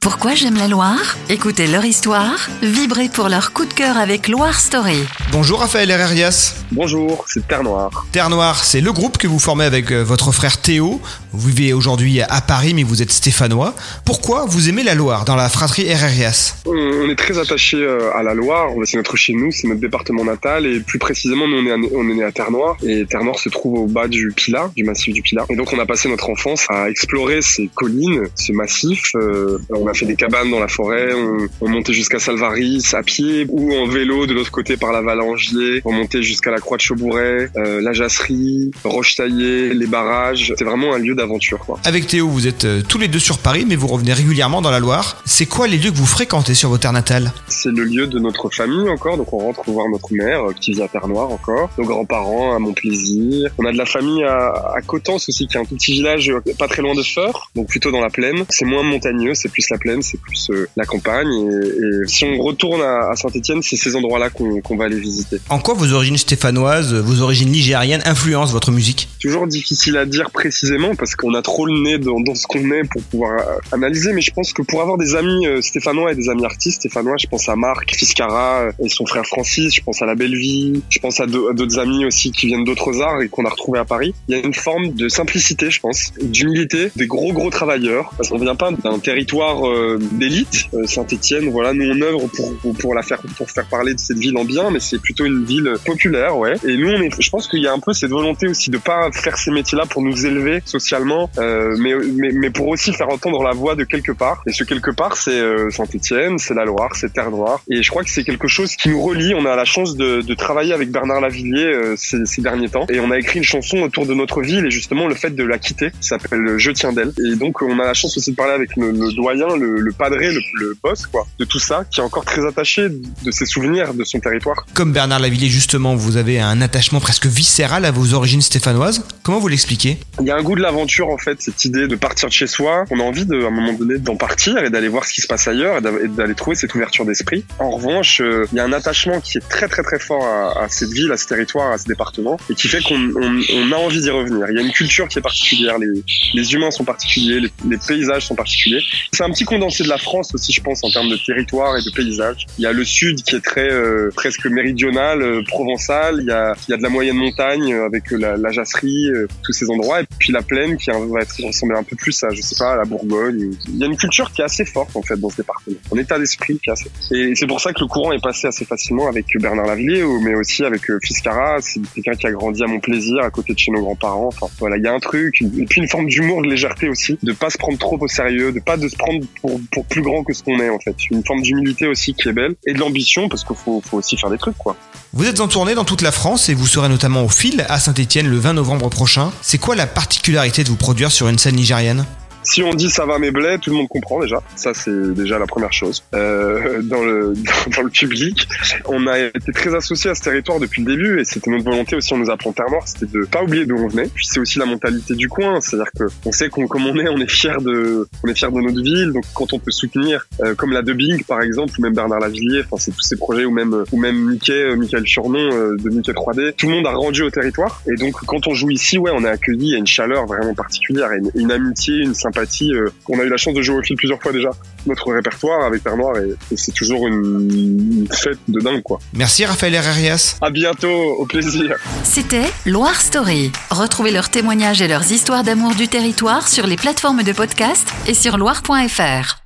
Pourquoi j'aime la Loire? Écoutez leur histoire, vibrez pour leur coup de cœur avec Loire Story. Bonjour Raphaël Herrerias. Bonjour, c'est Terre Noire. Terre Noire, c'est le groupe que vous formez avec euh, votre frère Théo. Vous vivez aujourd'hui à Paris, mais vous êtes stéphanois. Pourquoi vous aimez la Loire dans la fratrie Herrerias? On est très attaché à la Loire, c'est notre chez nous, c'est notre département natal et plus précisément nous on est, à- on est né à Terre Noire et Terre Noire se trouve au bas du Pilat, du massif du Pilat. Et donc on a passé notre enfance à explorer ces collines, ce massif. Euh, on a fait des cabanes dans la forêt, on, on montait jusqu'à Salvaris à pied ou en vélo de l'autre côté par la Valangier, on montait jusqu'à la Croix de Chaubourret, euh, la Jasserie, Roche-Taillée, les barrages. C'est vraiment un lieu d'aventure quoi. Avec Théo, vous êtes euh, tous les deux sur Paris, mais vous revenez régulièrement dans la Loire. C'est quoi les lieux que vous fréquentez sur vos terres natales? C'est le lieu de notre famille encore, donc on rentre voir notre mère qui vit à Terre Noire encore, nos grands-parents à Montplaisir. On a de la famille à, à Cotence aussi, qui est un tout petit village euh, pas très loin de Feur, donc plutôt dans la plaine. C'est moins montagneux, c'est plus la plaine, c'est plus euh, la campagne. Et, et si on retourne à, à Saint-Étienne, c'est ces endroits-là qu'on va aller visiter. En quoi vos origines stéphanoises, vos origines nigériennes influencent votre musique? Toujours difficile à dire précisément parce qu'on a trop le nez dans, dans ce qu'on est pour pouvoir euh, analyser. Mais je pense que pour avoir des amis euh, stéphanois et des amis artistes stéphanois, je pense à Marc Fiscara et son frère Francis. Je pense à La Belle Vie. Je pense à d'autres amis aussi qui viennent d'autres arts et qu'on a retrouvés à Paris. Il y a une forme de simplicité, je pense, d'humilité, des gros gros travailleurs. Parce qu'on vient pas d'un territoire euh, d'élite. Euh, Saint-Étienne, voilà, nous on œuvre pour, pour la faire pour faire parler de cette ville en bien, mais c'est plutôt une ville populaire, ouais. Et nous, on est, je pense qu'il y a un peu cette volonté aussi de pas faire ces métiers-là pour nous élever socialement, euh, mais, mais, mais pour aussi faire entendre la voix de quelque part. Et ce quelque part, c'est euh, Saint-Étienne, c'est la Loire, c'est Terre Noire. Et je crois que c'est quelque chose qui nous relie. On a la chance de, de travailler avec Bernard Lavillier euh, ces, ces derniers temps. Et on a écrit une chanson autour de notre ville et justement le fait de la quitter, qui s'appelle Je tiens d'elle. Et donc, on a la chance aussi de parler avec le, le doyen, le, le padré, le, le boss, quoi, de tout ça, qui est encore très attaché de ses souvenirs de son territoire. Comme Bernard Lavillier, justement, vous avez un attachement presque viscéral à vos origines stéphanoises. Comment vous l'expliquez? Il y a un goût de l'aventure en fait, cette idée de partir de chez soi. On a envie de, à un moment donné d'en partir et d'aller voir ce qui se passe ailleurs et d'a- et d'aller trouver cette ouverture d'esprit. En revanche, euh, il y a un attachement qui est très très très fort à, à cette ville, à ce territoire, à ce département et qui fait qu'on on, on a envie d'y revenir. Il y a une culture qui est particulière, les, les humains sont particuliers, les, les paysages sont particuliers. C'est un petit condensé de la France aussi, je pense, en termes de territoire et de paysage. Il y a le sud qui est très euh, presque méridional, euh, provençal. Il y a, il y a de la moyenne montagne euh, avec euh, la, la Jasserie, euh, tous ces endroits, et puis la plaine qui va ressembler un peu plus à, je sais pas, à la Bourgogne. Il y a une culture qui est assez forte en fait dans ce département, un état d'esprit qui est assez. Et c'est pour ça que le courant est passé assez facilement avec Bernard Lavillier, mais aussi avec euh, Fiscara. C'est quelqu'un qui a grandi à mon plaisir, à côté de chez nos grands-parents. Enfin voilà, il y a un truc, et puis une forme d'humour, de légèreté aussi, de pas se prendre trop au sérieux, de pas de se prendre pour, plus grand que ce qu'on est en fait. Une forme d'humilité aussi qui est belle et de l'ambition parce qu'il faut, aussi faire des trucs quoi. Vous êtes en tournée dans toute la France et vous serez notamment au fil à Saint-Étienne le 20 novembre prochain. C'est quoi la particularité de vous produire sur une scène nigérienne Si on dit ça va mes blés, tout le monde comprend déjà. Ça c'est déjà la première chose. Euh, dans le dans le public, on a été très associés à ce territoire depuis le début et c'était notre volonté aussi. On nous apprend Terre Noire, c'était de pas oublier d'où on venait. Puis c'est aussi la mentalité du coin, c'est-à-dire que on sait qu'on comme on est, on est fier de on est fier de notre ville. Donc quand on peut soutenir euh, comme la dubbing par exemple ou même Bernard Lavillier, enfin c'est tous ces projets ou même ou même Mickey, euh, Michael Surnon euh, de Mickey 3D, tout le monde a rendu au territoire et donc quand on joue ici, ouais, on est accueilli, a une chaleur vraiment particulière, et une, une amitié, une sympathie. Euh, on a eu la chance de jouer au fil plusieurs fois déjà notre répertoire avec Terre Noire et, et c'est toujours une, une fête de dingue quoi. Merci Raphaël Herrerias. À bientôt, au plaisir. C'était Loire Story. Retrouvez leurs témoignages et leurs histoires d'amour du territoire sur les plateformes de podcast et sur loire.fr.